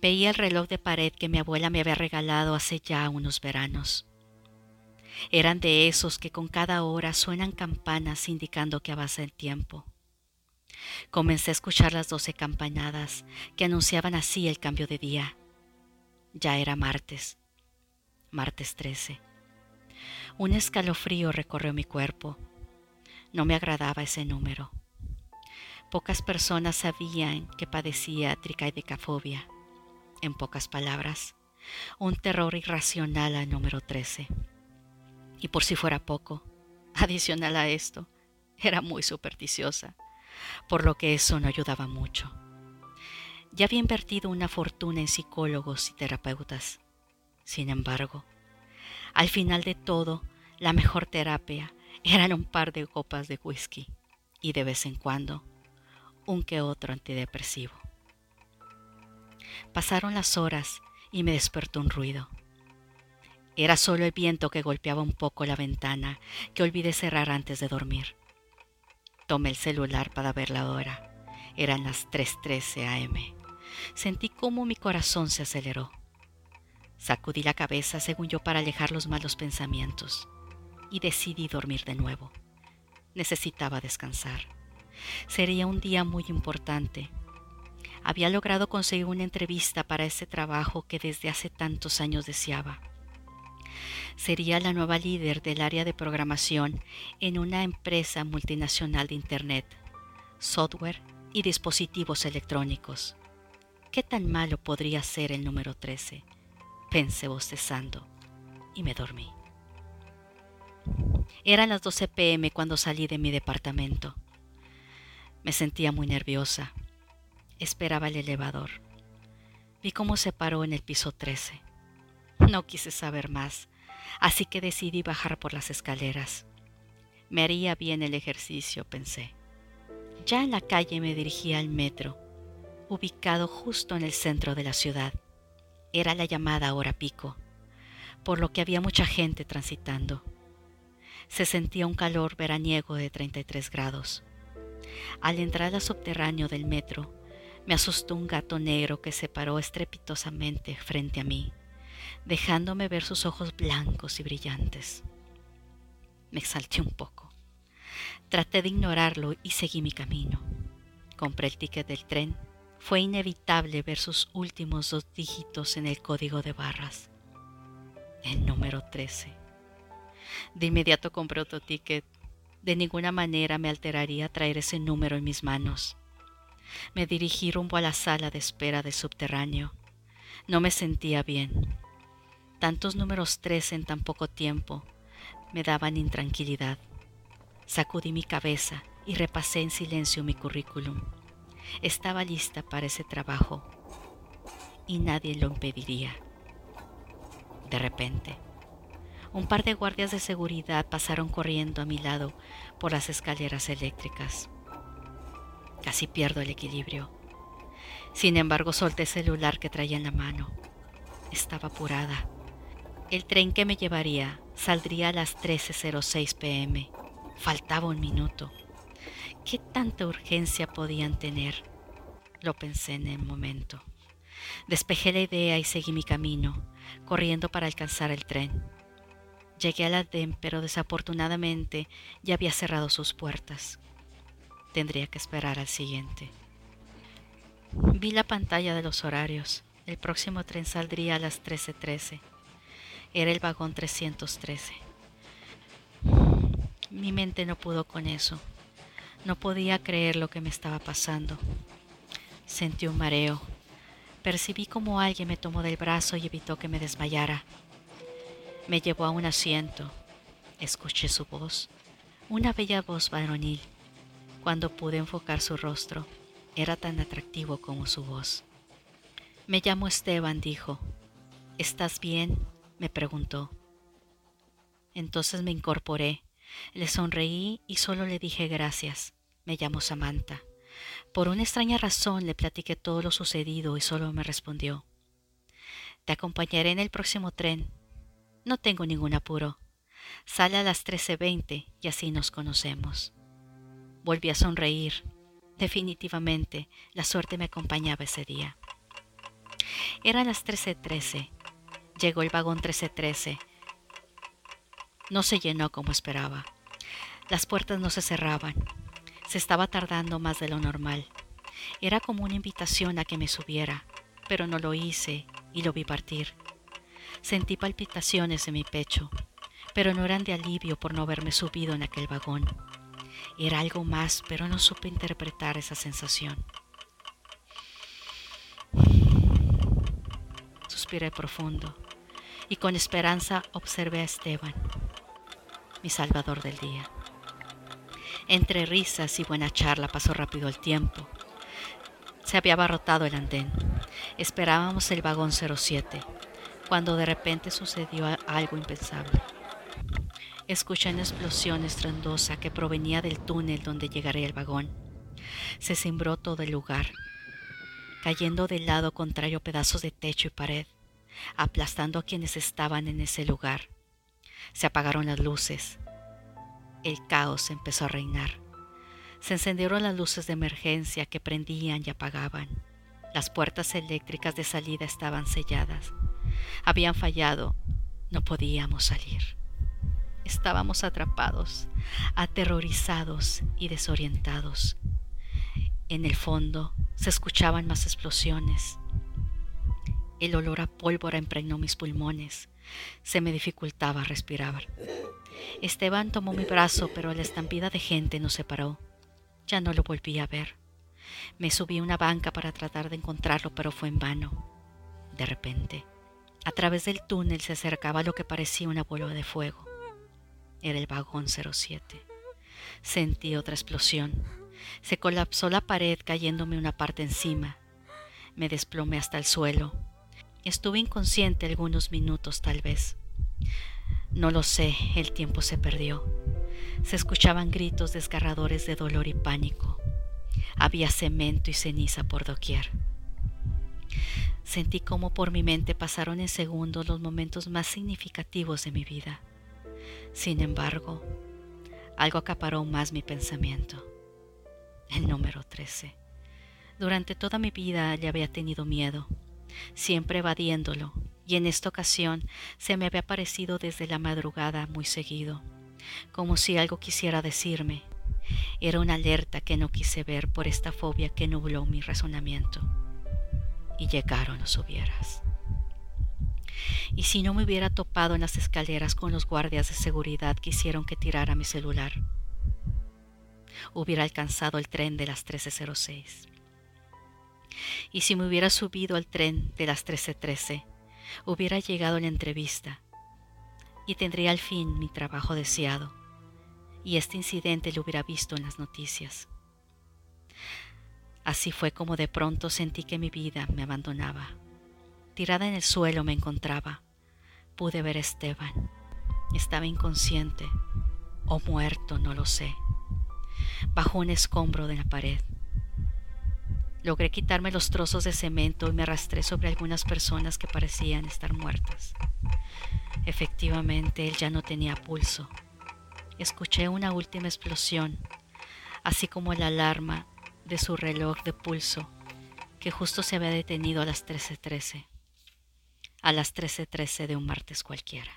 Veía el reloj de pared que mi abuela me había regalado hace ya unos veranos. Eran de esos que con cada hora suenan campanas indicando que avanza el tiempo. Comencé a escuchar las doce campanadas que anunciaban así el cambio de día. Ya era martes, martes 13. Un escalofrío recorrió mi cuerpo. No me agradaba ese número. Pocas personas sabían que padecía tricaidecafobia en pocas palabras, un terror irracional al número 13. Y por si fuera poco, adicional a esto, era muy supersticiosa, por lo que eso no ayudaba mucho. Ya había invertido una fortuna en psicólogos y terapeutas. Sin embargo, al final de todo, la mejor terapia eran un par de copas de whisky y de vez en cuando un que otro antidepresivo. Pasaron las horas y me despertó un ruido. Era solo el viento que golpeaba un poco la ventana que olvidé cerrar antes de dormir. Tomé el celular para ver la hora. Eran las 3.13 am. Sentí cómo mi corazón se aceleró. Sacudí la cabeza, según yo, para alejar los malos pensamientos. Y decidí dormir de nuevo. Necesitaba descansar. Sería un día muy importante había logrado conseguir una entrevista para ese trabajo que desde hace tantos años deseaba. Sería la nueva líder del área de programación en una empresa multinacional de Internet, software y dispositivos electrónicos. ¿Qué tan malo podría ser el número 13? Pensé bostezando y me dormí. Eran las 12 pm cuando salí de mi departamento. Me sentía muy nerviosa esperaba el elevador. Vi cómo se paró en el piso 13. No quise saber más, así que decidí bajar por las escaleras. Me haría bien el ejercicio, pensé. Ya en la calle me dirigí al metro, ubicado justo en el centro de la ciudad. Era la llamada hora pico, por lo que había mucha gente transitando. Se sentía un calor veraniego de 33 grados. Al entrar al subterráneo del metro, me asustó un gato negro que se paró estrepitosamente frente a mí, dejándome ver sus ojos blancos y brillantes. Me exalté un poco. Traté de ignorarlo y seguí mi camino. Compré el ticket del tren. Fue inevitable ver sus últimos dos dígitos en el código de barras. El número 13. De inmediato compré otro ticket. De ninguna manera me alteraría traer ese número en mis manos. Me dirigí rumbo a la sala de espera del subterráneo. No me sentía bien. Tantos números tres en tan poco tiempo me daban intranquilidad. Sacudí mi cabeza y repasé en silencio mi currículum. Estaba lista para ese trabajo y nadie lo impediría. De repente, un par de guardias de seguridad pasaron corriendo a mi lado por las escaleras eléctricas. Casi pierdo el equilibrio. Sin embargo, solté el celular que traía en la mano. Estaba apurada. El tren que me llevaría saldría a las 13.06 pm. Faltaba un minuto. ¿Qué tanta urgencia podían tener? Lo pensé en el momento. Despejé la idea y seguí mi camino, corriendo para alcanzar el tren. Llegué a la DEM, pero desafortunadamente ya había cerrado sus puertas tendría que esperar al siguiente. Vi la pantalla de los horarios. El próximo tren saldría a las 13.13. Era el vagón 313. Mi mente no pudo con eso. No podía creer lo que me estaba pasando. Sentí un mareo. Percibí como alguien me tomó del brazo y evitó que me desmayara. Me llevó a un asiento. Escuché su voz, una bella voz varonil. Cuando pude enfocar su rostro, era tan atractivo como su voz. Me llamo Esteban, dijo. ¿Estás bien? me preguntó. Entonces me incorporé, le sonreí y solo le dije gracias. Me llamo Samantha. Por una extraña razón le platiqué todo lo sucedido y solo me respondió. Te acompañaré en el próximo tren. No tengo ningún apuro. Sale a las 13.20 y así nos conocemos. Volví a sonreír. Definitivamente, la suerte me acompañaba ese día. Eran las 13:13. Llegó el vagón 1313. No se llenó como esperaba. Las puertas no se cerraban. Se estaba tardando más de lo normal. Era como una invitación a que me subiera, pero no lo hice y lo vi partir. Sentí palpitaciones en mi pecho, pero no eran de alivio por no haberme subido en aquel vagón. Era algo más, pero no supe interpretar esa sensación. Suspiré profundo y con esperanza observé a Esteban, mi salvador del día. Entre risas y buena charla pasó rápido el tiempo. Se había abarrotado el andén. Esperábamos el vagón 07, cuando de repente sucedió algo impensable. Escuché una explosión estrendosa que provenía del túnel donde llegaría el vagón. Se cimbró todo el lugar, cayendo del lado contrario pedazos de techo y pared, aplastando a quienes estaban en ese lugar. Se apagaron las luces, el caos empezó a reinar. Se encendieron las luces de emergencia que prendían y apagaban. Las puertas eléctricas de salida estaban selladas. Habían fallado. No podíamos salir. Estábamos atrapados, aterrorizados y desorientados. En el fondo se escuchaban más explosiones. El olor a pólvora impregnó mis pulmones. Se me dificultaba respirar. Esteban tomó mi brazo, pero la estampida de gente nos separó. Ya no lo volví a ver. Me subí a una banca para tratar de encontrarlo, pero fue en vano. De repente, a través del túnel se acercaba lo que parecía una bola de fuego. Era el vagón 07. Sentí otra explosión. Se colapsó la pared cayéndome una parte encima. Me desplomé hasta el suelo. Estuve inconsciente algunos minutos tal vez. No lo sé, el tiempo se perdió. Se escuchaban gritos desgarradores de dolor y pánico. Había cemento y ceniza por doquier. Sentí como por mi mente pasaron en segundos los momentos más significativos de mi vida. Sin embargo, algo acaparó más mi pensamiento. El número 13. Durante toda mi vida le había tenido miedo, siempre evadiéndolo, y en esta ocasión se me había aparecido desde la madrugada muy seguido, como si algo quisiera decirme. Era una alerta que no quise ver por esta fobia que nubló mi razonamiento. Y llegaron los hubieras. Y si no me hubiera topado en las escaleras con los guardias de seguridad que hicieron que tirara mi celular, hubiera alcanzado el tren de las 13.06. Y si me hubiera subido al tren de las 13.13, hubiera llegado la entrevista y tendría al fin mi trabajo deseado, y este incidente lo hubiera visto en las noticias. Así fue como de pronto sentí que mi vida me abandonaba. Tirada en el suelo me encontraba. Pude ver a Esteban. Estaba inconsciente o muerto, no lo sé, bajo un escombro de la pared. Logré quitarme los trozos de cemento y me arrastré sobre algunas personas que parecían estar muertas. Efectivamente, él ya no tenía pulso. Escuché una última explosión, así como la alarma de su reloj de pulso, que justo se había detenido a las 13:13, a las 13:13 de un martes cualquiera.